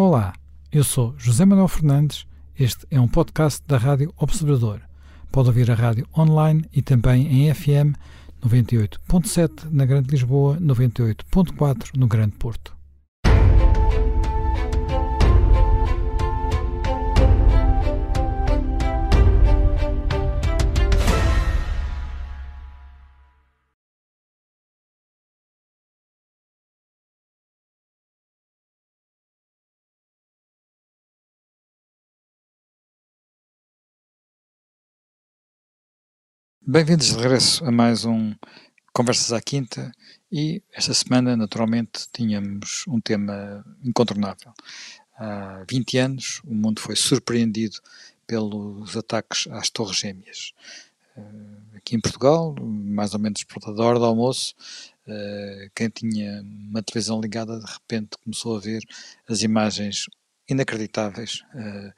Olá, eu sou José Manuel Fernandes. Este é um podcast da Rádio Observador. Pode ouvir a rádio online e também em FM 98.7 na Grande Lisboa, 98.4 no Grande Porto. Bem-vindos de regresso a mais um Conversas à Quinta e esta semana, naturalmente, tínhamos um tema incontornável. Há 20 anos, o mundo foi surpreendido pelos ataques às Torres Gêmeas. Eh, aqui em Portugal, mais ou menos por da hora do almoço, eh, quem tinha uma televisão ligada de repente começou a ver as imagens inacreditáveis, eh,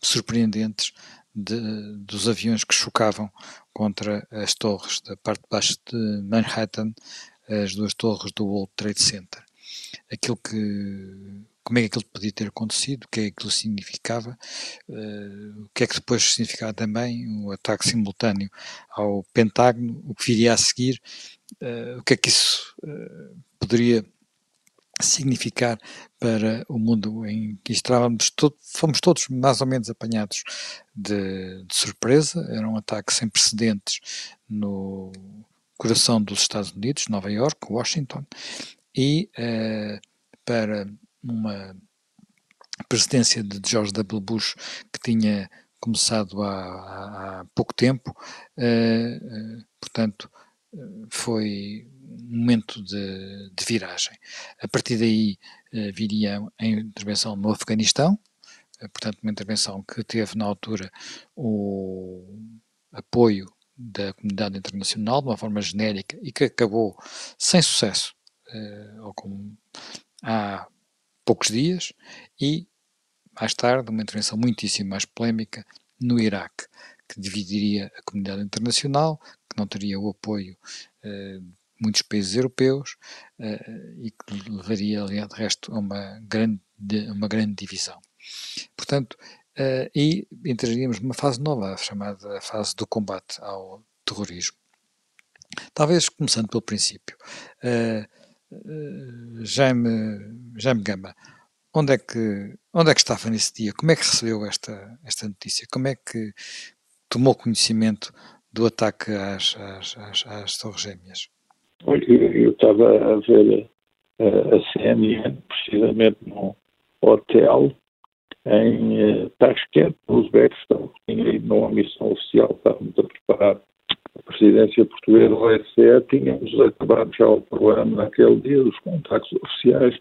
surpreendentes de, dos aviões que chocavam contra as torres da parte de baixo de Manhattan, as duas torres do World Trade Center. Aquilo que como é que aquilo podia ter acontecido, o que é que aquilo significava, uh, o que é que depois significava também o ataque simultâneo ao Pentágono, o que viria a seguir, uh, o que é que isso uh, poderia significar para o mundo em que estávamos, todo, fomos todos mais ou menos apanhados de, de, surpresa, era um ataque sem precedentes no coração dos Estados Unidos, Nova York, Washington, e uh, para uma presidência de George W. Bush que tinha começado há, há, pouco tempo, uh, uh, portanto, foi momento de, de, viragem. A partir daí uh, viria a intervenção no Afeganistão, uh, portanto, uma intervenção que teve na altura o apoio da comunidade internacional de uma forma genérica e que acabou sem sucesso uh, ou com, há poucos dias, e mais tarde uma intervenção muitíssimo mais polémica no Iraque, que dividiria a comunidade internacional, que não teria o apoio de muitos países europeus uh, e que levaria, de resto, a uma grande, uma grande divisão. Portanto, e entraríamos numa fase nova, chamada fase do combate ao terrorismo. Talvez começando pelo princípio. Jaime, Jaime Gama, onde é que onde é que estava nesse dia? Como é que recebeu esta esta notícia? Como é que tomou conhecimento do ataque às, às, às, às Torres Gêmeas? Eu estava a ver a, a CNN precisamente num hotel em uh, Tashkent, no Uzbequistão, tinha ido numa missão oficial, estávamos a preparar a presidência portuguesa do OSCE, tínhamos acabado já o programa naquele dia, os contactos oficiais,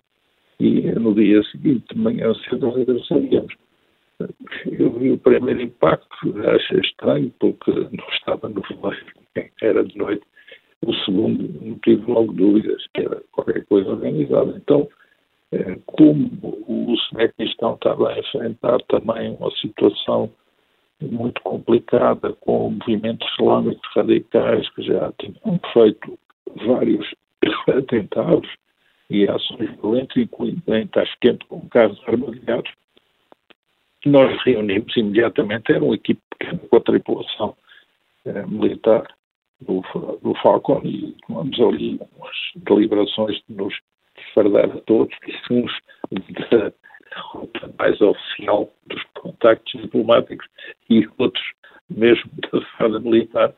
e no dia seguinte, de manhã cedo, regressaríamos. Eu vi o primeiro impacto, achei estranho, porque não estava no relógio, era de noite. O segundo, não tive logo dúvidas, que era qualquer coisa organizada. Então, eh, como o Uzbequistão estava a enfrentar também uma situação muito complicada, com movimentos islâmicos radicais que já tinham feito vários atentados e ações violentas, incluindo em Tasquente com casos armadilhados, nós reunimos imediatamente, era uma equipe pequena com a tripulação eh, militar do, do Falcon e tomamos ali umas deliberações de nos fardar a todos, uns da rota mais oficial dos contactos diplomáticos e outros mesmo da farda militar,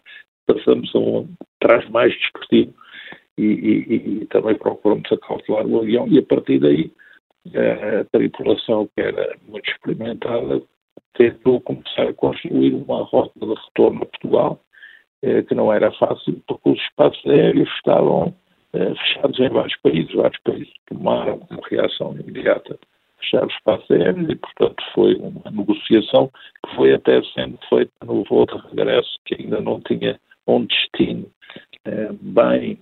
passamos a um traje mais discutido e, e, e, também procuramos acautelar o avião e a partir daí a tripulação, que era muito experimentada, tentou começar a construir uma rota de retorno a Portugal, que não era fácil, porque os espaços aéreos estavam eh, fechados em vários países. Vários países tomaram como reação imediata fechar os espaços aéreos e, portanto, foi uma negociação que foi até sendo feita no voo de regresso, que ainda não tinha um destino eh, bem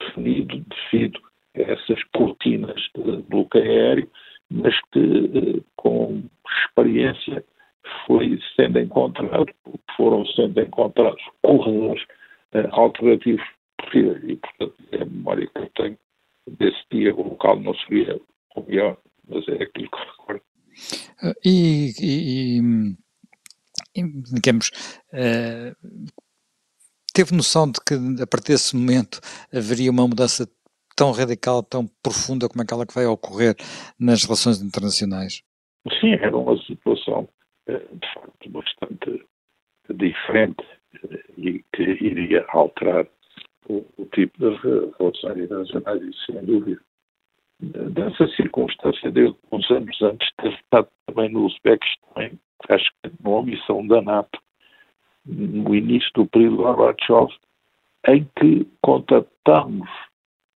definido, devido essas cortinas de bloqueio aéreo, mas que eh, com experiência foi sendo encontrado, foram sendo encontrados corredores uh, alternativos possíveis e, portanto, é a memória que eu tenho desse dia, o local não seria ou melhor, mas é aquilo que recordo. E, e, e digamos, uh, teve noção de que a partir desse momento haveria uma mudança tão radical, tão profunda como aquela que vai ocorrer nas relações internacionais? Sim, era uma situação eh, de facto bastante diferente eh, e que iria alterar o, o tipo de relações internacionais, e sem dúvida. Dessa circunstância, desde uns anos antes, ter estado também no Uzbequistão, acho que numa missão da NATO, no início do período Gorbachev, em que contatamos eh, eh,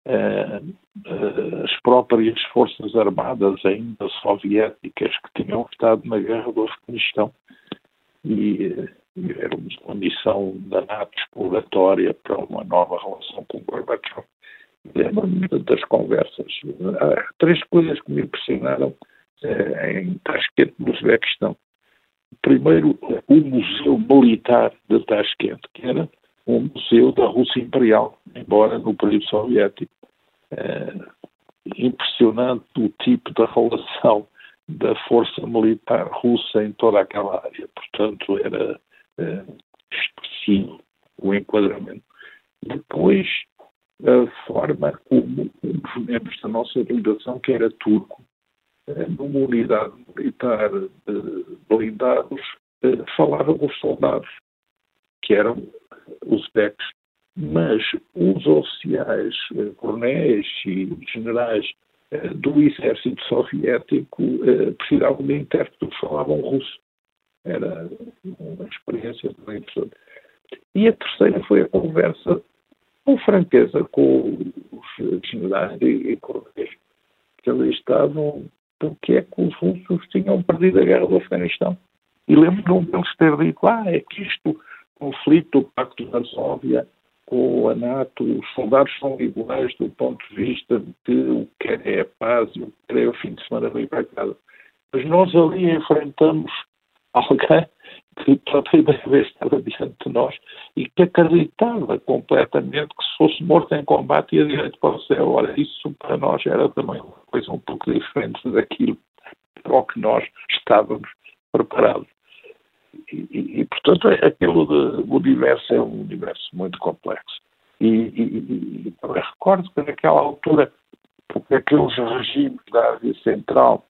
as próprias forças armadas ainda soviéticas que tinham estado na guerra do Afeganistão e, e era uma missão da NATO exploratória para uma nova relação com Gorbachev. Lembro-me das conversas. Há três coisas que me impressionaram eh, em Tashkent, no Uzbequistão. Primeiro, o Museu Militar de Tashkent, que era um museu da Rússia Imperial, embora no período soviético. É, impressionante o tipo de relação da força militar russa em toda aquela área. Portanto, era é, expressivo o enquadramento. Depois, a forma como um dos membros da nossa delegação, que era turco, é, numa unidade militar blindados, falava com os soldados, que eram os becos mas os oficiais, eh, coronéis e generais eh, do exército soviético eh, precisavam de intérpretes que falavam russo. Era uma experiência bem interessante. E a terceira foi a conversa com franqueza com os generais e coronéis que ali estavam porque é que os russos tinham perdido a guerra do Afeganistão. E lembro-me deles ter dito, ah, é que isto, conflito Pacto da Varsóvia, com a NATO, os soldados são iguais do ponto de vista de que o que é a paz e o que é o fim de semana bem para casa. Mas nós ali enfrentamos alguém que pela primeira vez estava diante de nós e que acreditava completamente que se fosse morto em combate ia direito para o céu. Ora, isso para nós era também uma coisa um pouco diferente daquilo para o que nós estávamos preparados. E, e, portanto, é aquilo de, o universo é um universo muito complexo. E, e, e recordo que naquela altura, porque aqueles regimes da Ásia Central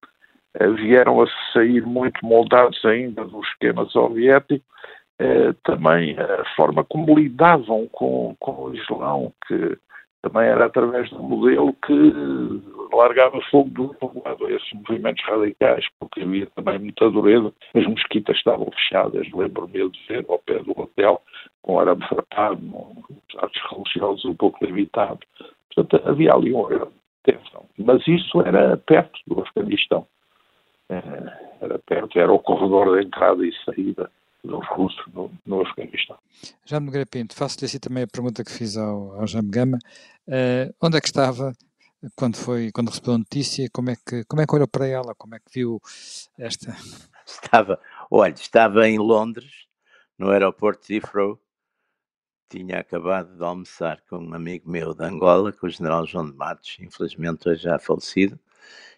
eh, vieram a sair muito moldados ainda do esquema soviético, eh, também a forma como lidavam com, com o Islão, que também era através do modelo que largava fogo do outro lado a esses movimentos radicais, porque havia também muita dureza, as mosquitas estavam fechadas, lembro-me de ver ao pé do hotel, com arame farpado, atos religiosos um pouco limitados. Portanto, havia ali uma grande tensão. Mas isso era perto do Afeganistão. Eh, era perto, era o corredor de entrada e saída dos russos no, no Afeganistão. Já me Pinto, faço-lhe assim também a pergunta que fiz ao, ao Jaime Gama. Uh, onde é que estava quando foi, quando recebeu a notícia, como é que, como é que olhou para ela, como é que viu esta? Estava, olha, estava em Londres, no aeroporto de Heathrow, tinha acabado de almoçar com um amigo meu de Angola, com o general João de Matos, infelizmente hoje já falecido,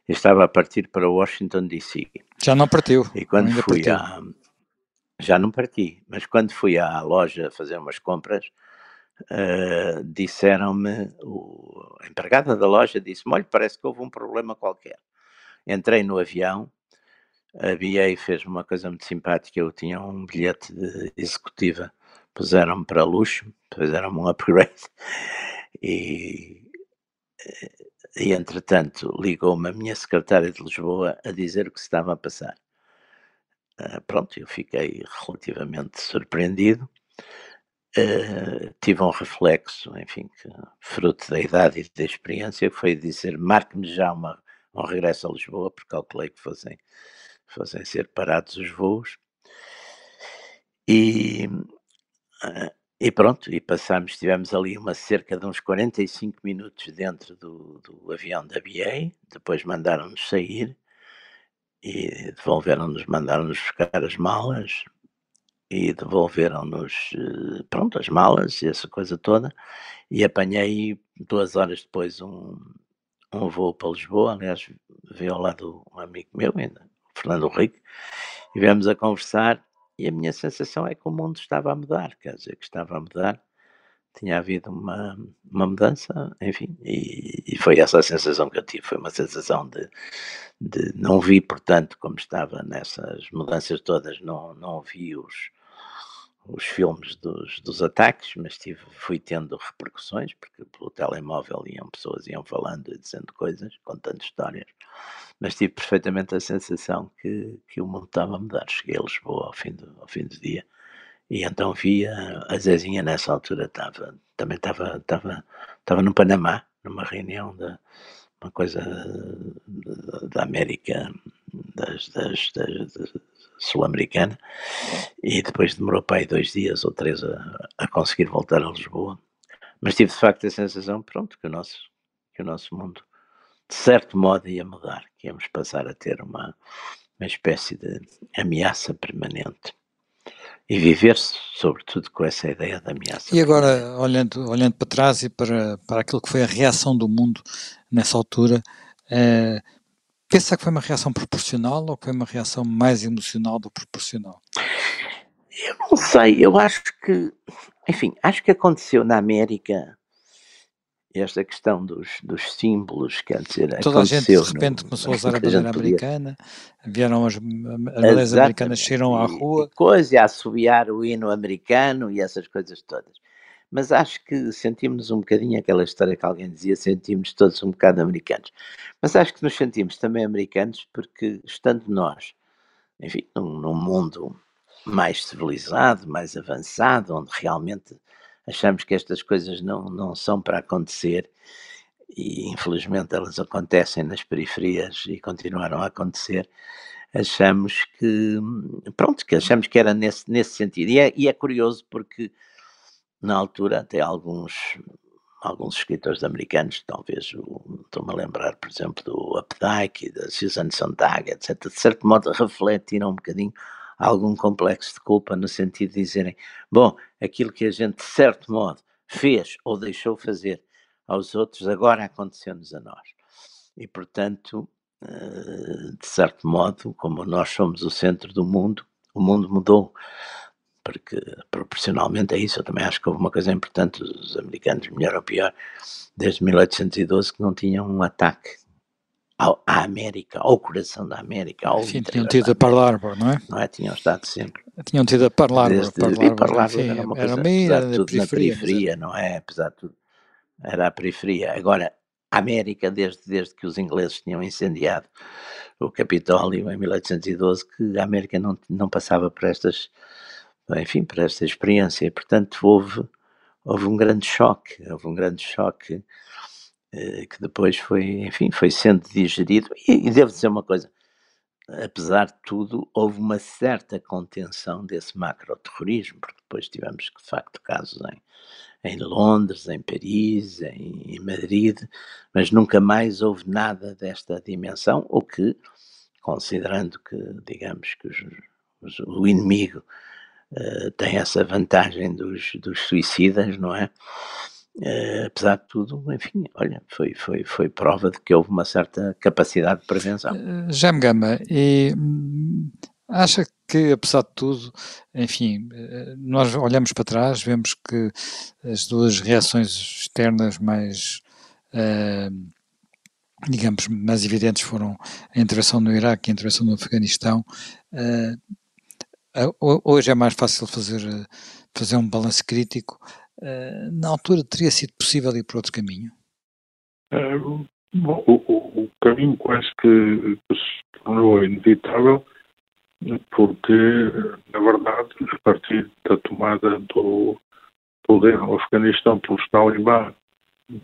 e estava a partir para Washington DC. Já não partiu. E quando fui partiu. a... Já não parti, mas quando fui à loja fazer umas compras, uh, disseram-me, a empregada da loja disse-me, olha, parece que houve um problema qualquer. Entrei no avião, a BA fez uma coisa muito simpática, eu tinha um bilhete de executiva, puseram-me para luxo, fizeram-me um upgrade, e, e entretanto ligou-me a minha secretária de Lisboa a dizer o que se estava a passar. Uh, pronto, eu fiquei relativamente surpreendido Uh, tive um reflexo, enfim, que, fruto da idade e da experiência, foi dizer: marque-me já uma, um regresso a Lisboa, porque calculei que fossem, fossem ser parados os voos. E, uh, e pronto, e passámos, tivemos ali uma cerca de uns 45 minutos dentro do, do avião da BA, depois mandaram-nos sair e devolveram-nos, mandaram-nos buscar as malas, e devolveram-nos, eh, pronto, as malas e essa coisa toda, e apanhei duas horas depois um, um voo para Lisboa, aliás, veio ao lado um amigo meu, ainda, Fernando Rico, e viemos a conversar, e a minha sensação é que o mundo estava a mudar, quer dizer, que estava a mudar, tinha havido uma, uma mudança, enfim, e, e, foi essa a sensação que eu tive, foi uma sensação de, de não vi, portanto, como estava nessas mudanças todas, não, não vi os, os filmes dos, dos ataques, mas tive, fui tendo repercussões, porque pelo telemóvel iam pessoas, iam falando e dizendo coisas, contando histórias, mas tive perfeitamente a sensação que, que o mundo estava a mudar. Cheguei a Lisboa ao fim do, ao fim do dia e então via a Zezinha nessa altura estava, também estava, estava, estava no Panamá, numa reunião da uma coisa da América das, das, das sul-americana e depois demorou para aí dois dias ou três a, a, conseguir voltar a Lisboa. Mas tive de facto a sensação pronto que o nosso que o nosso mundo de certo modo ia mudar que íamos passar a ter uma uma espécie de ameaça permanente e viver sobretudo com essa ideia da ameaça. E agora, olhando, olhando para trás e para, para aquilo que foi a reação do mundo nessa altura, eh, pensa que foi uma reação proporcional ou que foi uma reação mais emocional do proporcional? Eu não sei, eu acho que, enfim, acho que aconteceu na América esta questão dos, dos símbolos, quer dizer, toda a gente de repente no, começou a usar a bandeira americana, vieram as, as bandeiras americanas saíram à rua. E coisa, e a assobiar o hino americano e essas coisas todas. Mas acho que sentimos um bocadinho aquela história que alguém dizia, sentimos todos um bocado americanos. Mas acho que nos sentimos também americanos porque, estando nós, enfim, num, num mundo mais civilizado, mais avançado, onde realmente achamos que estas coisas não, não são para acontecer e infelizmente elas acontecem nas periferias e continuaram a acontecer, achamos que, pronto, que achamos que era nesse, nesse sentido. E é, e é curioso porque na altura até alguns alguns escritores americanos, talvez estou-me a lembrar, por exemplo, do Updike, da Susan Sontag, etc., de certo modo refletiram um bocadinho algum complexo de culpa no sentido de dizerem, bom, aquilo que a gente de certo modo fez ou deixou fazer aos outros agora aconteceu-nos a nós. E portanto, eh, de certo modo, como nós somos o centro do mundo, o mundo mudou. Porque proporcionalmente a isso, eu também acho que houve uma coisa importante: os americanos, melhor ou pior, desde 1812, que não tinham um ataque ao, à América, ao coração da América. Ao Sim, tinham tido a Pearl Harbor, não é? Não é? Tinham estado sempre. Tinham tido a Pearl Harbor. Desde, Pearl Harbor era uma coisa, era meio, de tudo, periferia, na periferia, não é? Apesar de tudo, era a periferia. Agora, a América, desde, desde que os ingleses tinham incendiado o Capitólio em 1812, que a América não, não passava por estas, enfim, por esta experiência. E, portanto, houve, houve um grande choque, houve um grande choque que depois foi, enfim, foi sendo digerido. E, e devo dizer uma coisa: apesar de tudo, houve uma certa contenção desse macroterrorismo, porque depois tivemos, de facto, casos em, em Londres, em Paris, em, em Madrid, mas nunca mais houve nada desta dimensão, o que, considerando que, digamos, que os, os, o inimigo uh, tem essa vantagem dos, dos suicidas, não é? Uh, apesar de tudo, enfim, olha, foi, foi, foi prova de que houve uma certa capacidade de prevenção. Uh, Já me gama, e hum, acha que, apesar de tudo, enfim, uh, nós olhamos para trás, vemos que as duas reações externas mais, digamos, mais evidentes foram a intervenção no Iraque e a intervenção no Afeganistão. hoje é mais fácil fazer, fazer um balanço crítico eh, na altura teria sido possível ir por outro caminho? Uh, bom, o, o, caminho quase que, se tornou inevitável porque, na verdade, a partir da tomada do poder no Afeganistão pelos Talibã,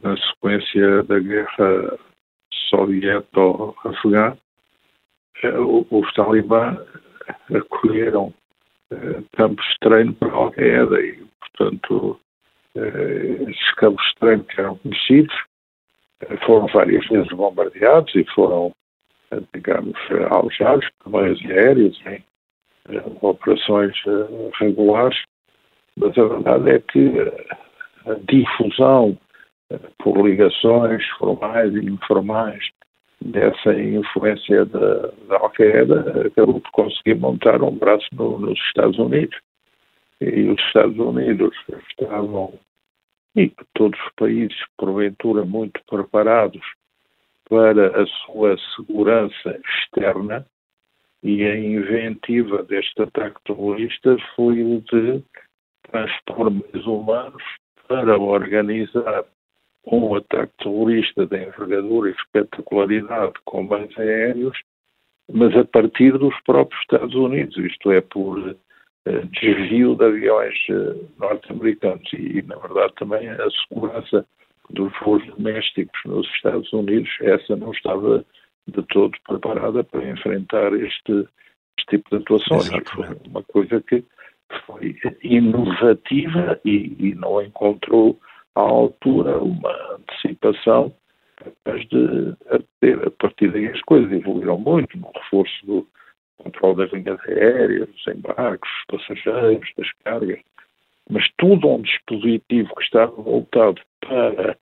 na sequência da guerra soviéto-afegã, eh, os Talibã acolheram campos de treino para Al-Qaeda e, portanto, esses campos de que eram conhecidos eh, foram várias vezes bombardeados e foram, eh, digamos, alojados por meios aéreos em eh, operações regulares, mas a verdade é que a difusão por ligações formais e informais dessa influência da, da Al-Qaeda, acabou por conseguir montar um braço no, nos Estados Unidos. E os Estados Unidos estavam, e todos os países, porventura, muito preparados para a sua segurança externa, e a inventiva deste ataque terrorista foi o de transpor meios humanos para organizar um ataque terrorista de envergadura e espetacularidade com meios aéreos, mas a partir dos próprios Estados Unidos, isto é, por desvio de aviões uh, norte-americanos e, na verdade, também a segurança dos voos domésticos nos Estados Unidos, essa não estava de todo preparada para enfrentar este, este tipo de atuações. Foi uma coisa que foi inovativa e, e não encontrou à altura uma antecipação capaz de ter. A partir daí as coisas evoluíram muito no reforço do controle das linhas aéreas, dos embarques, dos passageiros, das cargas, mas tudo um dispositivo que estava voltado para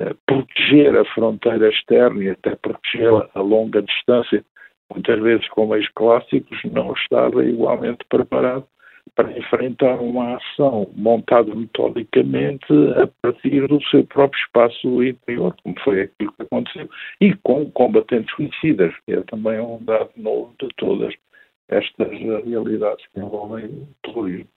uh, proteger a fronteira externa e até protegê-la a longa distância, muitas vezes com meios clássicos, não estava igualmente preparado para enfrentar uma ação montada metodicamente a partir do seu próprio espaço interior, como foi aquilo que aconteceu, e com combatentes suicidas, que é também um dado novo de todas estas realidades que envolvem o terrorismo.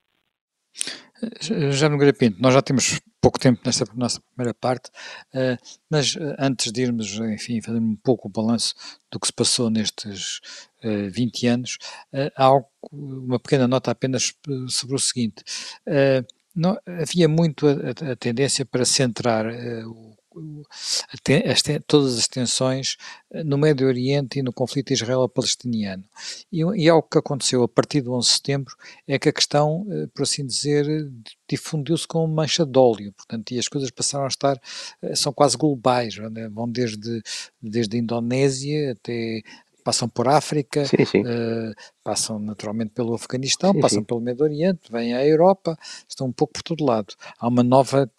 Já no Pinto, nós já temos pouco tempo nesta nossa primeira parte, uh, mas uh, antes de irmos, enfim, fazer um pouco o balanço do que se passou nestes uh, 20 anos, uh, há uma pequena nota apenas sobre o seguinte. Não, havia muito a, a, tendência para centrar o as, todas as tensões eh, no Médio Oriente e no conflito israelo-palestiniano. E, e algo que aconteceu a partir do 11 de setembro é que a questão, eh, por assim dizer, difundiu-se como mancha de óleo, portanto, e as coisas passaram a estar, eh, são quase globais, né? vão desde, desde a Indonésia até passam por África, sim, sim. Uh, passam naturalmente pelo Afeganistão, sim, passam pelo Médio Oriente, vêm à Europa, estão um pouco por todo lado. Há uma nova,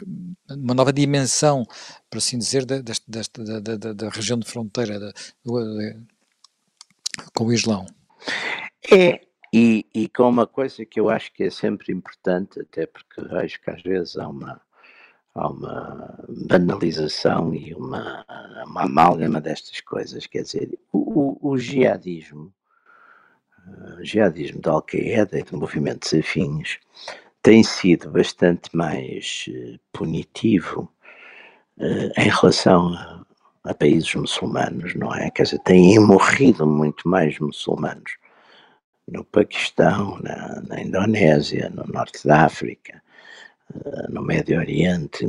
uma nova dimensão, por assim dizer, da, da, da, da região de fronteira da, do, com o Islão. É, e, e com uma coisa que eu acho que é sempre importante, até porque vejo que às vezes há uma há uma banalização e uma, uma amálgama destas coisas. Quer dizer, o, o, o jihadismo, o jihadismo da Al-Qaeda e de movimentos afins tem sido bastante mais uh, punitivo uh, em relação a, a, países muçulmanos, não é? Quer dizer, têm morrido muito mais muçulmanos no Paquistão, na, na Indonésia, no norte da África, eh, no Médio Oriente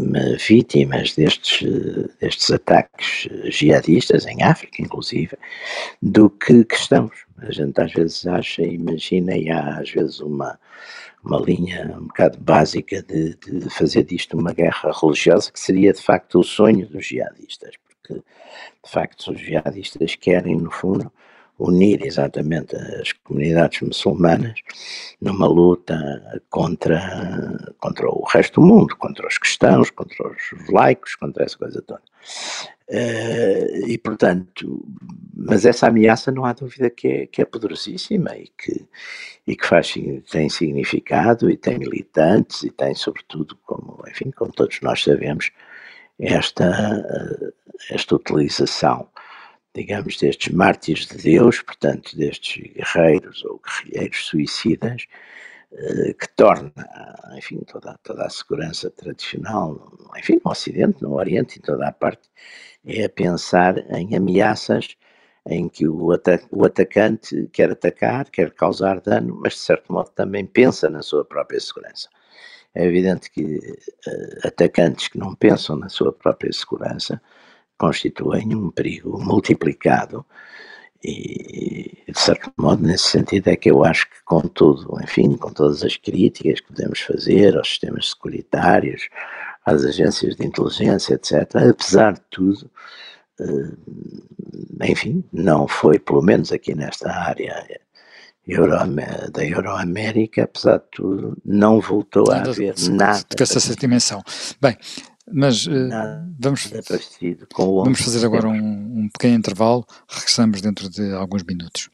vítimas destes, destes ataques jihadistas, em África inclusive, do que cristãos. A gente às vezes acha, imagina, e há às vezes uma, uma linha um bocado básica de, de fazer disto uma guerra religiosa, que seria de facto o sonho dos jihadistas, porque de facto os jihadistas querem, no fundo, unir exatamente as comunidades muçulmanas numa luta contra, contra o resto do mundo, contra os cristãos, contra os laicos, contra essa coisa toda. Uh, e portanto, mas essa ameaça não há dúvida que é, que é poderosíssima e que, e que faz, tem significado e tem militantes e tem sobretudo, como, enfim, como todos nós sabemos, esta, esta utilização digamos, destes mártires de Deus, portanto, destes guerreiros ou guerrilheiros suicidas, eh, que torna, enfim, toda, toda a segurança tradicional, enfim, no Ocidente, no Oriente, em toda a parte, é a pensar em ameaças em que o, o atacante quer atacar, quer causar dano, mas de certo modo também pensa na sua própria segurança. É evidente que uh, atacantes que não pensam na sua própria segurança constituem um perigo multiplicado e, de certo modo, nesse sentido é que eu acho que, com tudo, enfim, com todas as críticas que podemos fazer aos sistemas securitários, às agências de inteligência, etc., apesar de tudo, eh, enfim, não foi, pelo menos aqui nesta área Euro, da Euroamérica, apesar de tudo, não voltou a haver nada. essa dimensão. Bem, Mas uh, vamos, vamos fazer agora um, um pequeno intervalo, regressamos dentro de alguns minutos.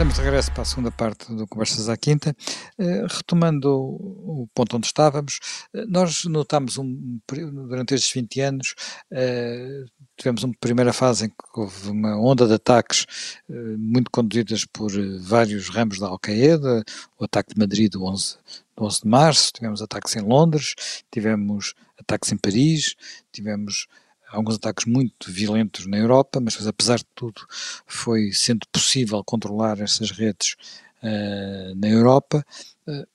Estamos de regresso para a segunda parte do Conversas à Quinta. Uh, retomando o, ponto onde estávamos, uh, nós notámos um, durante estes 20 anos, uh, tivemos uma primeira fase em que houve uma onda de ataques muito conduzidas por vários ramos da Al-Qaeda, o ataque de Madrid do 11, do 11 de março, tivemos ataques em Londres, tivemos ataques em Paris, tivemos alguns ataques muito violentos na Europa, mas apesar de tudo foi sendo possível controlar essas redes uh, na Europa. Uh,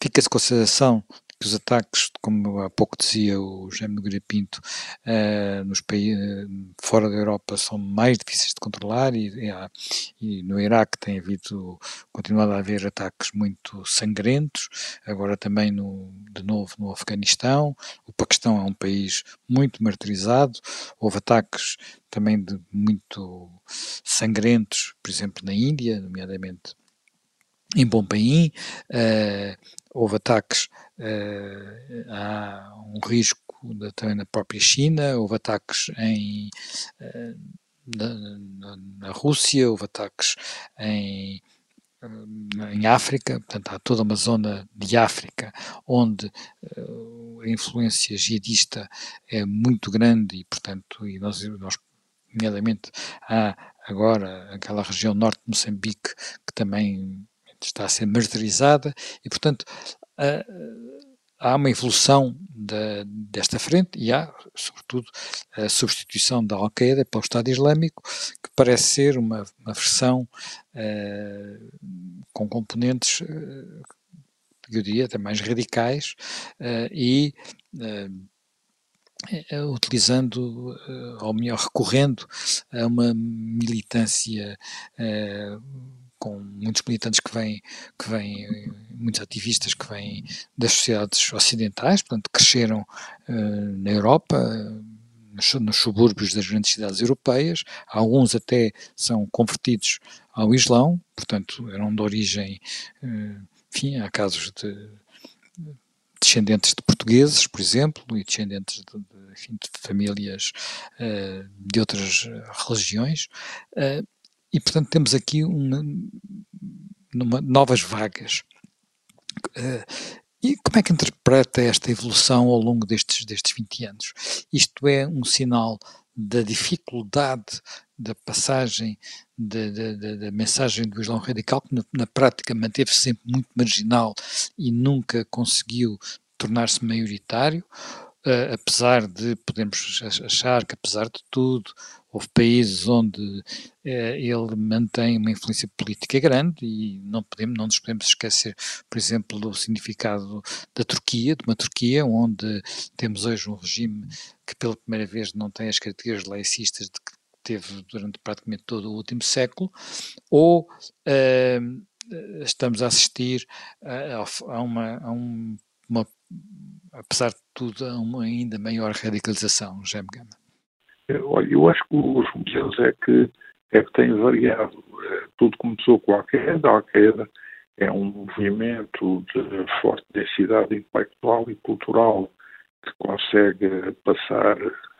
Fica-se com a sensação que os ataques, como há pouco dizia o Jaime Nogueira Pinto, uh, nos países fora da Europa são mais difíceis de controlar e, e, no Iraque tem havido, continuado a haver ataques muito sangrentos, agora também no, de novo no Afeganistão, o Paquistão é um país muito martirizado, houve ataques também de muito sangrentos, por exemplo na Índia, nomeadamente em Bombaim, uh, houve ataques, uh, há um risco também na própria China, houve ataques em, uh, na, na, Rússia, houve ataques em, em África, portanto há toda uma zona de África onde a influência jihadista é muito grande e, portanto, e nós, nós nomeadamente há agora aquela região norte de Moçambique que também está a ser martirizada e, portanto, há uma evolução desta frente e há, sobretudo, a substituição da Al-Qaeda pelo Estado Islâmico, que parece ser uma, uma versão uh, com componentes, uh, eu diria, até mais radicais uh, e utilizando, ou melhor, recorrendo a uma militância com muitos militantes que vêm, que vêm, muitos ativistas que vêm das sociedades ocidentais, portanto, cresceram uh, na Europa, nos, nos, subúrbios das grandes cidades europeias, alguns até são convertidos ao Islão, portanto, eram de origem, uh, enfim, há casos de descendentes de portugueses, por exemplo, e descendentes de, de, enfim, de famílias uh, de outras religiões, uh, e, portanto, temos aqui uma, uma novas vagas. Uh, e como é que interpreta esta evolução ao longo destes, destes 20 anos? Isto é um sinal da dificuldade da passagem da mensagem do Islão Radical, que na, na prática manteve-se sempre muito marginal e nunca conseguiu tornar-se maioritário, uh, apesar de podemos achar que, apesar de tudo, houve países onde uh, ele mantém uma influência política grande e não podemos, não nos podemos esquecer, por exemplo, do significado da Turquia, de uma Turquia onde temos hoje um regime que pela primeira vez não tem as características laicistas de que teve durante praticamente todo o último século, ou uh, estamos a assistir a, a, uma, a um, uma apesar de tudo, a uma ainda maior radicalização, Jaime Gama? Olha, eu acho que os motivos é que, é que têm variado. É, tudo começou com a Al-Qaeda. A Al-Qaeda é um movimento de forte densidade intelectual e cultural que consegue passar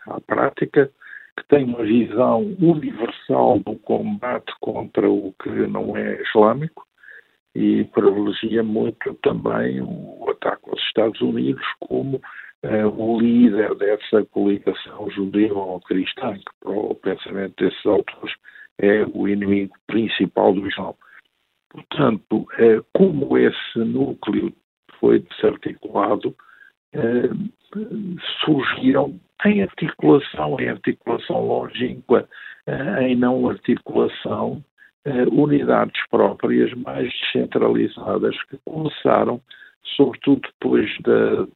à prática, que tem uma visão universal do combate contra o que não é islâmico e privilegia muito também o ataque Estados Unidos como uh, o líder dessa coligação judeu-cristã, que para o pensamento desses autores é o inimigo principal do Islão. Portanto, uh, como esse núcleo foi desarticulado, uh, surgiram em articulação, em articulação longínqua, em não articulação, unidades próprias mais descentralizadas que começaram, sobretudo depois da,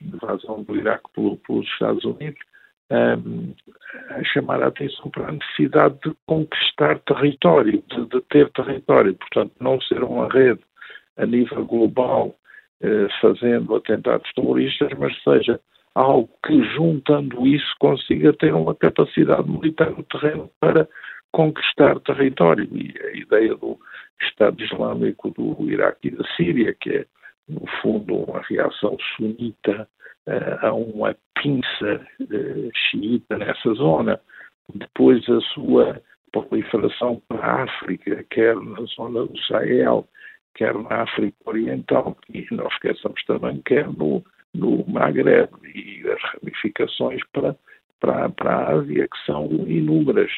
invasão do Iraque pelo, pelos Estados Unidos, um, a chamar a atenção para a necessidade de conquistar território, de, de, ter território, portanto, não ser uma rede a nível global eh, fazendo atentados terroristas, mas seja algo que, juntando isso, consiga ter uma capacidade militar no terreno para conquistar território. E a ideia do Estado Islâmico do Iraque e da Síria, que é no fundo, uma reação sunita a uma pinça xiita nessa zona. Depois, a sua proliferação para a África, quer na zona do Sahel, quer na África Oriental, e não esqueçamos também quer no, no Maghreb, e as ramificações para, para, para a Ásia, que são inúmeras.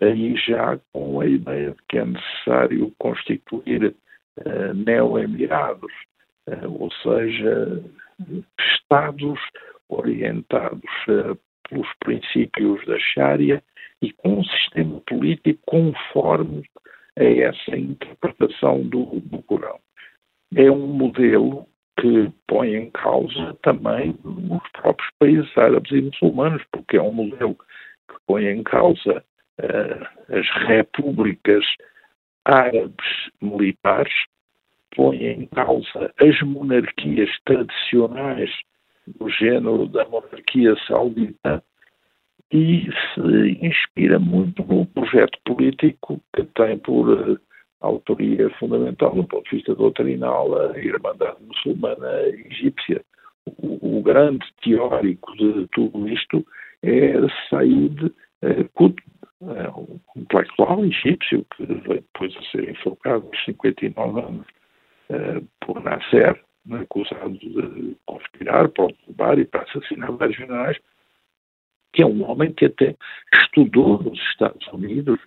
Aí já com a ideia de que é necessário constituir uh, neo-emirados, uh, ou seja, Estados orientados uh, pelos princípios da Sharia e com um sistema político conforme a essa interpretação do, do Corão. É um modelo que põe em causa também os próprios países árabes e muçulmanos, porque é um modelo que põe em causa uh, as repúblicas árabes militares, põe em causa as monarquias tradicionais do género da monarquia saudita e se inspira muito no projeto político que tem por uh, autoria fundamental, do ponto de vista doutrinal, a Irmandade Muçulmana Egípcia. O, o grande teórico de tudo isto é Said uh, Qutb, é um intelectual egípcio que veio depois a ser enforcado aos 59 anos por Nasser, né, acusado de conspirar para roubar e para assassinar vários generais, que é um homem que até estudou nos Estados Unidos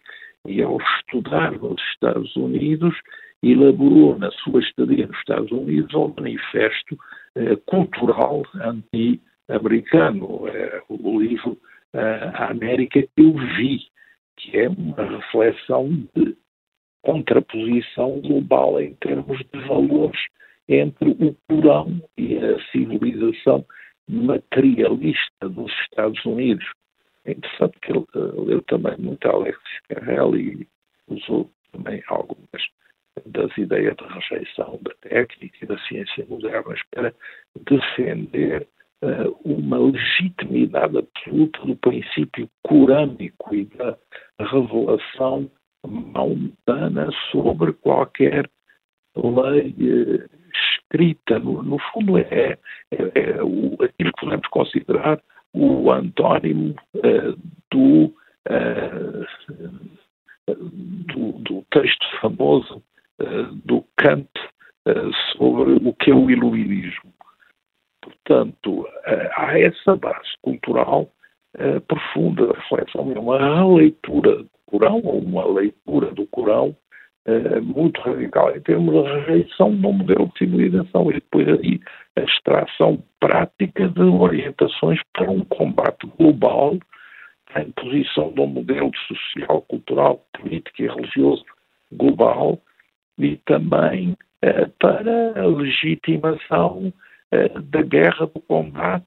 e ao estudar nos Estados Unidos elaborou na sua estadia nos Estados Unidos um manifesto eh, cultural anti-americano, eh, o livro eh, A América que eu vi, que é uma reflexão de contraposição global em termos de valores entre o Corão e a civilização materialista dos Estados Unidos. É interessante que ele uh, leu também muito Alexis Carrel e usou também algumas das ideias de rejeição da técnica e da ciência moderna para defender uh, uma legitimidade absoluta do princípio corânico e da revelação maometana sobre qualquer lei uh, escrita. No, no fundo, é, é, é o, aquilo que podemos considerar o antónimo uh, do, uh, do, do, texto famoso do Kant sobre o que é o iluminismo. Portanto, há essa base cultural profunda da reflexão, é uma leitura do Corão, ou uma leitura do Corão uh, muito radical. Em termos de rejeição do modelo de civilização e depois aí a extração prática de orientações para um combate global a imposição de um modelo social, cultural, político e religioso global e também uh, para a legitimação uh, da guerra, do combate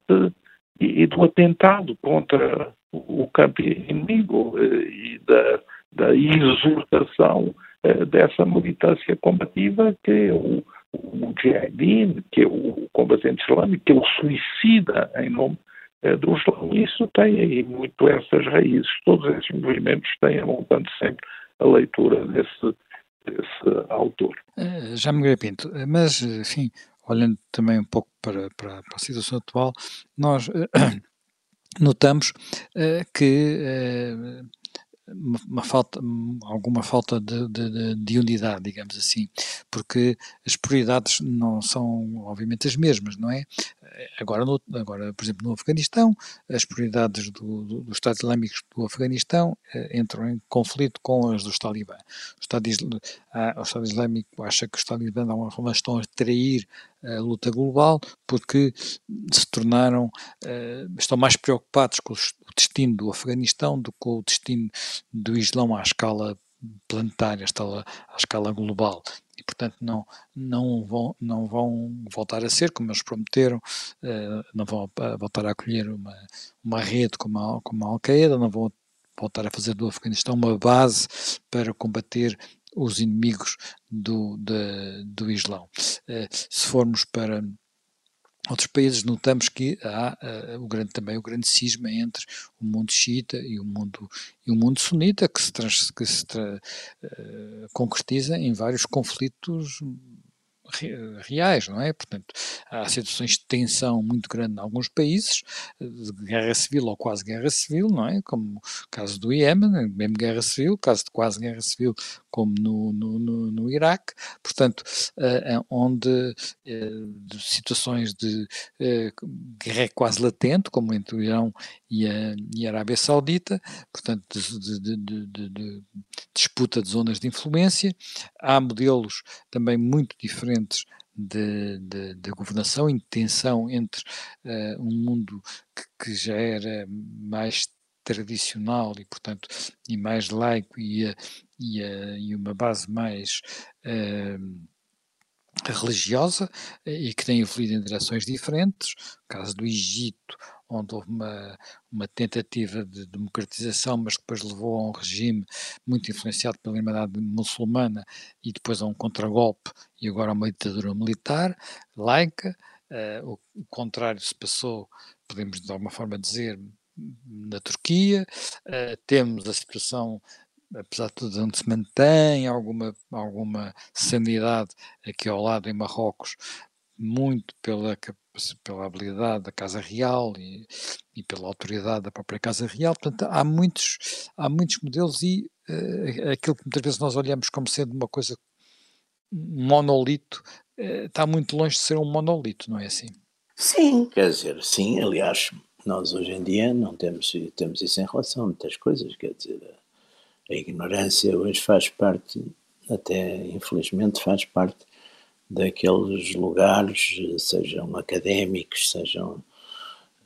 e, e, do atentado contra o campo inimigo e da, da exortação eh, dessa militância combativa que o, o jihadin, que é o combatente islâmico, que é o suicida em nome eh, do Islã. Isso tem aí muito essas raízes. Todos esses movimentos têm a montante sempre a leitura desse, desse autor. Eh, já me Pinto, mas, enfim, olhando também um pouco para, para, para a situação atual, nós notamos que uma, uma falta, alguma falta de, de, de, unidade, digamos assim, porque as prioridades não são, obviamente, as mesmas, não é? Agora, no, agora por exemplo, no Afeganistão, as prioridades do, do, do Estado Islâmico do Afeganistão eh, entram em conflito com as do Talibã. O Estado, o Estado Islâmico acha que os Talibã estão a trair a luta global porque se tornaram, uh, estão mais preocupados com o destino do Afeganistão do que com o destino do Islão à escala planetária, à escala global. Portanto, não, não, vão, não vão voltar a ser, como eles prometeram, uh, não vão voltar a acolher uma, uma rede como a, como a Al-Qaeda, não vão voltar a fazer do Afeganistão uma base para combater os inimigos do, de, do Islão. Uh, se formos para outros países, notamos que há uh, o grande, também o grande cisma entre o mundo xiita e o mundo, e o mundo sunita, que se, trans, que se tra, uh, concretiza em vários conflitos reais, não é? Portanto, há situações de tensão muito grande em alguns países, de guerra civil ou quase guerra civil, não é? Como o caso do Iémen, mesmo guerra civil, caso de quase guerra civil, como no, no, no, no Iraque, portanto, uh, onde uh, situações de uh, guerra quase latente, como entre o Irão e a, e a Arábia Saudita, portanto, de, de, de, de, disputa de zonas de influência. Há modelos também muito diferentes de, de, de governação, em tensão entre uh, um mundo que, que, já era mais tradicional e, portanto, e mais laico e, e, e uma base mais uh, religiosa e que tem evoluído em direções diferentes. O caso do Egito, onde houve uma, uma tentativa de democratização, mas depois levou a um regime muito influenciado pela Irmandade muçulmana e depois a um contragolpe e agora a uma ditadura militar laica. Uh, o, o, contrário se passou, podemos de alguma forma dizer, na Turquia. Uh, temos a situação apesar de tudo, onde se mantém alguma, alguma sanidade aqui ao lado em Marrocos, muito pela, pela habilidade da Casa Real e, e, pela autoridade da própria Casa Real. Portanto, há muitos, há muitos modelos e uh, aquilo que muitas vezes nós olhamos como sendo uma coisa, um monolito, uh, está muito longe de ser um monolito, não é assim? Sim, quer dizer, sim, aliás, nós hoje em dia não temos, temos isso em relação a muitas coisas, quer dizer, a, ignorância hoje faz parte, até infelizmente faz parte daqueles lugares, sejam académicos, sejam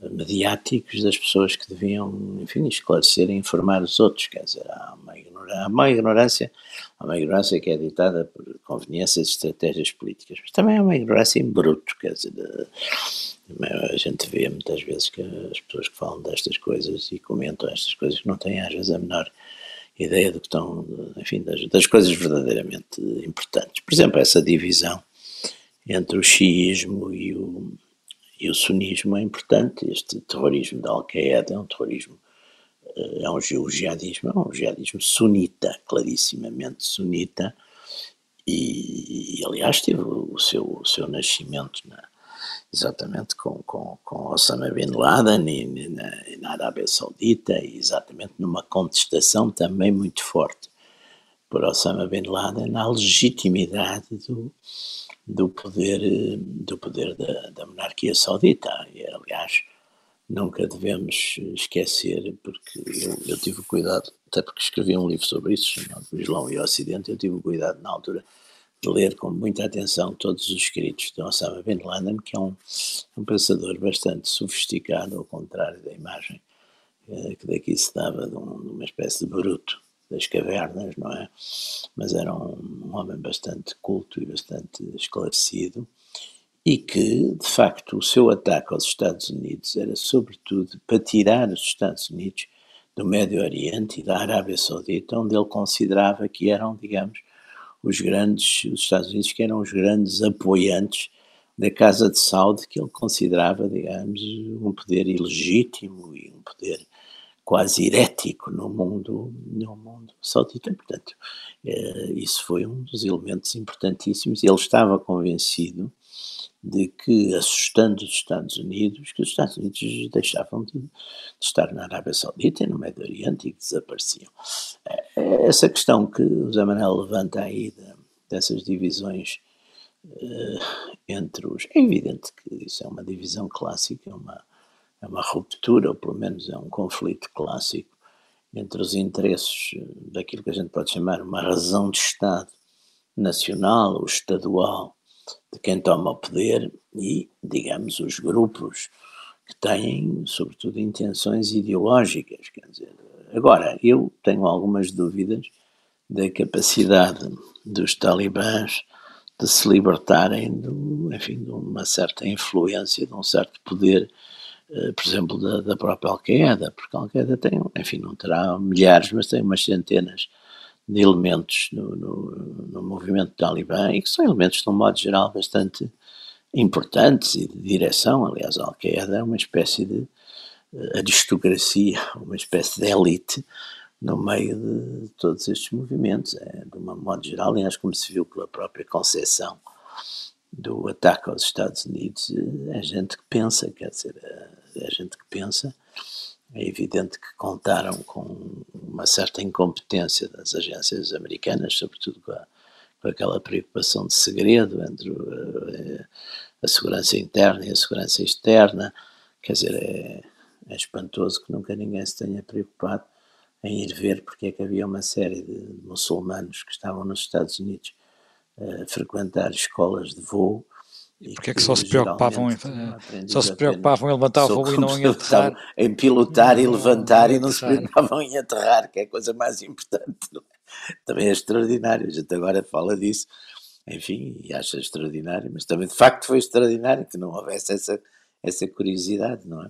mediáticos, das pessoas que deviam, enfim, esclarecer e informar os outros. Quer dizer, há uma, há uma ignorância, há uma ignorância que é ditada por conveniências e estratégias políticas, mas também há uma ignorância em bruto, quer dizer, a gente vê muitas vezes que as pessoas que falam destas coisas e comentam estas coisas não têm às vezes a menor ideia do que estão, enfim, das, das coisas verdadeiramente importantes. Por exemplo, essa divisão entre o xiismo e o, e o sunismo é importante. Este terrorismo da Al-Qaeda é um terrorismo, eh, é um, jihadismo, é um jihadismo sunita, clarissimamente sunita, e, e aliás teve o seu, o seu nascimento na, exatamente com, com, com Osama Bin Laden e, e, na, e na Arábia Saudita, e exatamente numa contestação também muito forte por Osama Bin Laden à legitimidade do, do poder, do poder da, da monarquia saudita. E, aliás, nunca devemos esquecer, porque eu, eu tive cuidado, até porque escrevi um livro sobre isso, chamado Islão e Ocidente, eu tive cuidado na altura ler com muita atenção todos os escritos de Osama Bin Laden, que é um, um pensador bastante sofisticado, ao contrário da imagem eh, que daqui se dava de, um, de uma espécie de bruto das cavernas, não é? Mas era um, um homem bastante culto e bastante esclarecido e que, de facto, o seu ataque aos Estados Unidos era sobretudo para tirar os Estados Unidos do Médio Oriente e da Arábia Saudita, onde ele considerava que eram, digamos, os grandes, os Estados Unidos que eram os grandes apoiantes da Casa de Saud, que ele considerava, digamos, um poder ilegítimo e um poder quase herético no mundo, no mundo saudita. Portanto, eh, isso foi um dos elementos importantíssimos. Ele estava convencido de que, assustando os Estados Unidos, que os Estados Unidos deixavam de, de estar na Arábia Saudita e no Médio Oriente e desapareciam. Eh, essa questão que o Zé Manuel levanta aí de, dessas divisões uh, entre os. É evidente que isso é uma divisão clássica, é uma é uma ruptura, ou pelo menos é um conflito clássico entre os interesses eh, daquilo que a gente pode chamar uma razão de Estado nacional ou estadual de quem toma o poder e, digamos, os grupos que têm, sobretudo, intenções ideológicas. Quer dizer, agora, eu tenho algumas dúvidas da capacidade dos talibãs de se libertarem, do, enfim, de uma certa influência, de um certo poder eh, por exemplo, da, da própria Al-Qaeda, porque a Al-Qaeda tem, enfim, não terá milhares, mas tem umas centenas de elementos no, no, no movimento talibã e que são elementos, de um modo geral, bastante importantes e de direção. Aliás, a Al-Qaeda é uma espécie de eh, aristocracia, uma espécie de elite no meio de todos estes movimentos. É, de um modo geral, aliás, como se viu pela própria concepção do ataque aos Estados Unidos é gente que pensa, quer dizer, é gente que pensa. É evidente que contaram com uma certa incompetência das agências americanas, sobretudo com, a, com aquela preocupação de segredo entre a, a, segurança interna e a segurança externa. Quer dizer, é, é espantoso que nunca ninguém se tenha preocupado em ir ver porque é que havia uma série de muçulmanos que estavam nos Estados Unidos a frequentar escolas de voo. E porque é que só se preocupavam em, só se preocupavam em levantar o voo e não em aterrar? Em pilotar e levantar não, e não se preocupavam em aterrar, que é a coisa mais importante. É? Também é extraordinário, a gente agora fala disso, enfim, e acha extraordinário, mas também de facto foi extraordinário que não houvesse essa, essa curiosidade, não é?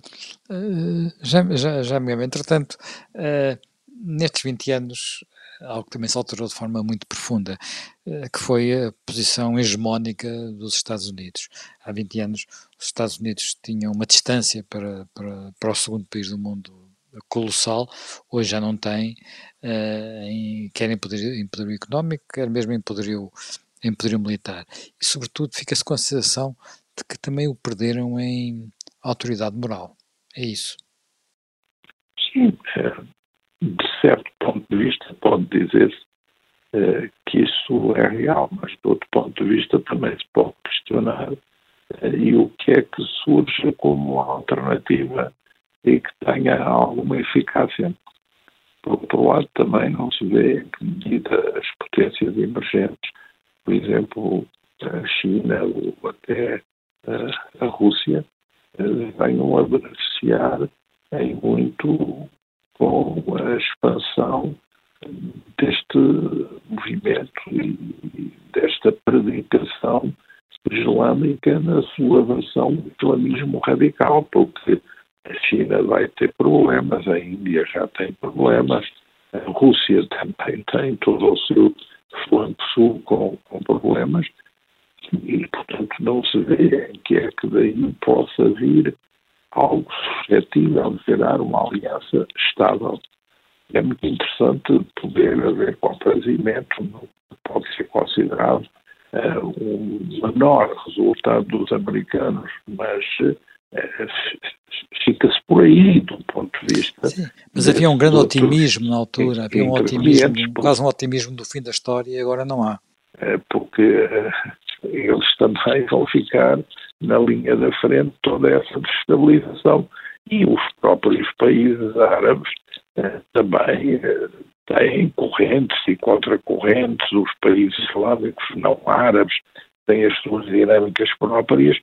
Uh, já, já, já mesmo, entretanto, uh, nestes 20 anos, algo que também se alterou de forma muito profunda, uh, que foi a posição hegemónica dos Estados Unidos. Há 20 anos, os Estados Unidos tinham uma distância para, para, para o segundo país do mundo colossal, hoje já não tem, em, quer em poderio, em poderio económico, quer mesmo em poderio, em poderio militar. E, sobretudo, fica-se com a sensação de que também o perderam em autoridade moral. É isso. Sim, é, de certo ponto de vista pode dizer-se é, que isso é real, mas de outro ponto de vista também se pode questionar é, e o que é que surge como alternativa e que tenha alguma eficácia. Por outro lado, também não se vê que medida as potências emergentes, por exemplo, a China ou até a Rússia venham a beneficiar em muito com a expansão deste movimento e desta predicação islâmica na sua versão do islamismo radical, porque a China vai ter problemas, a Índia já tem problemas, a Rússia também tem todo o seu flanco sul com, com problemas, e, portanto, não se vê em que é que daí possa vir algo suscetível de gerar uma aliança estável. É muito interessante poder haver comprazimento no que pode ser considerado uh, um menor resultado dos americanos, mas fica-se por aí do ponto de vista. Sim, mas havia um grande otimismo na altura, havia um otimismo, quase um otimismo do fim da história e agora não há. Porque eles também vão ficar na linha da frente toda essa desestabilização. E os próprios países árabes eh, também eh, têm correntes e contracorrentes, os países islâmicos não árabes têm as suas dinâmicas próprias.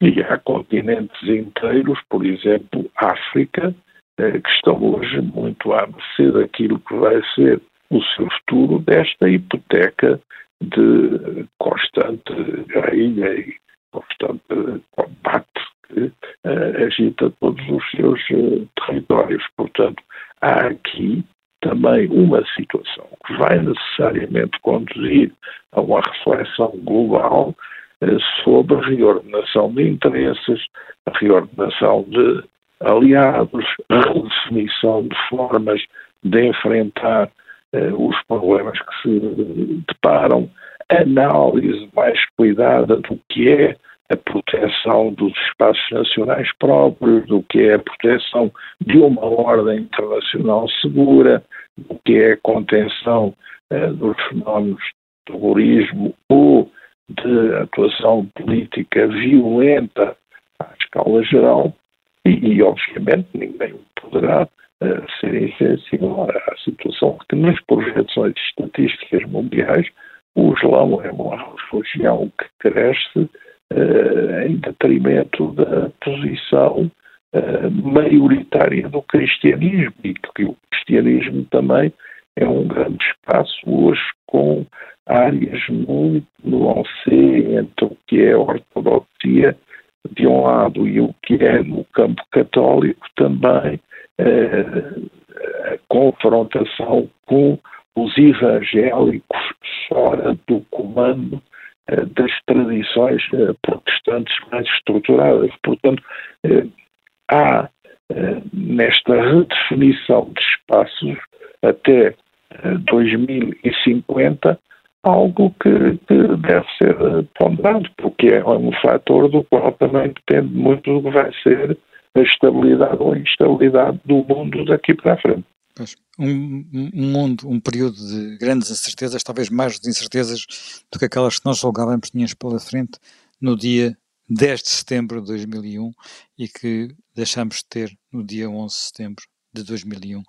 E há continentes inteiros, por exemplo, África, eh, que estão hoje muito à mercê daquilo que vai ser o seu futuro desta hipoteca de constante guerrilha e constante combate que uh, agita todos os seus uh, territórios. Portanto, há aqui também uma situação que vai necessariamente conduzir a uma reflexão global uh, sobre a reordenação de interesses, a reordenação de aliados, a redefinição de formas de enfrentar eh, os problemas que se deparam, análise mais cuidada do que é a proteção dos espaços nacionais próprios, do que é a proteção de uma ordem internacional segura, do que é a contenção eh, dos fenómenos de terrorismo ou de atuação política violenta à escala geral, e, e obviamente ninguém poderá ser insensível à situação que nas projeções estatísticas mundiais o Islão é uma religião que cresce em detrimento da posição uh, maioritária do cristianismo e que o cristianismo também é um grande espaço hoje com áreas muito nuancées entre o que é a ortodoxia de um lado e o que é no campo católico também a confrontação com os evangélicos fora do comando eh, das tradições eh, protestantes mais estruturadas. Portanto, eh, há nesta redefinição de espaços até 2050 algo que, que, deve ser ponderado, porque é um fator do qual também depende muito do que vai ser a estabilidade ou a instabilidade do mundo daqui para a frente. Um, um, mundo, um período de grandes incertezas, talvez mais de incertezas do que aquelas que nós julgávamos tínhamos pela frente no dia 10 de setembro de 2001 e que deixamos de ter no dia 11 de setembro de 2001,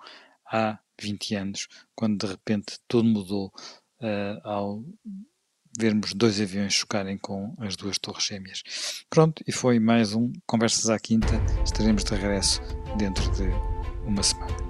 há 20 anos, quando de repente tudo mudou uh, ao vermos dois aviões chocarem com as duas torres gêmeas. Pronto, e foi mais um Conversas à Quinta. Estaremos de regresso dentro de uma semana.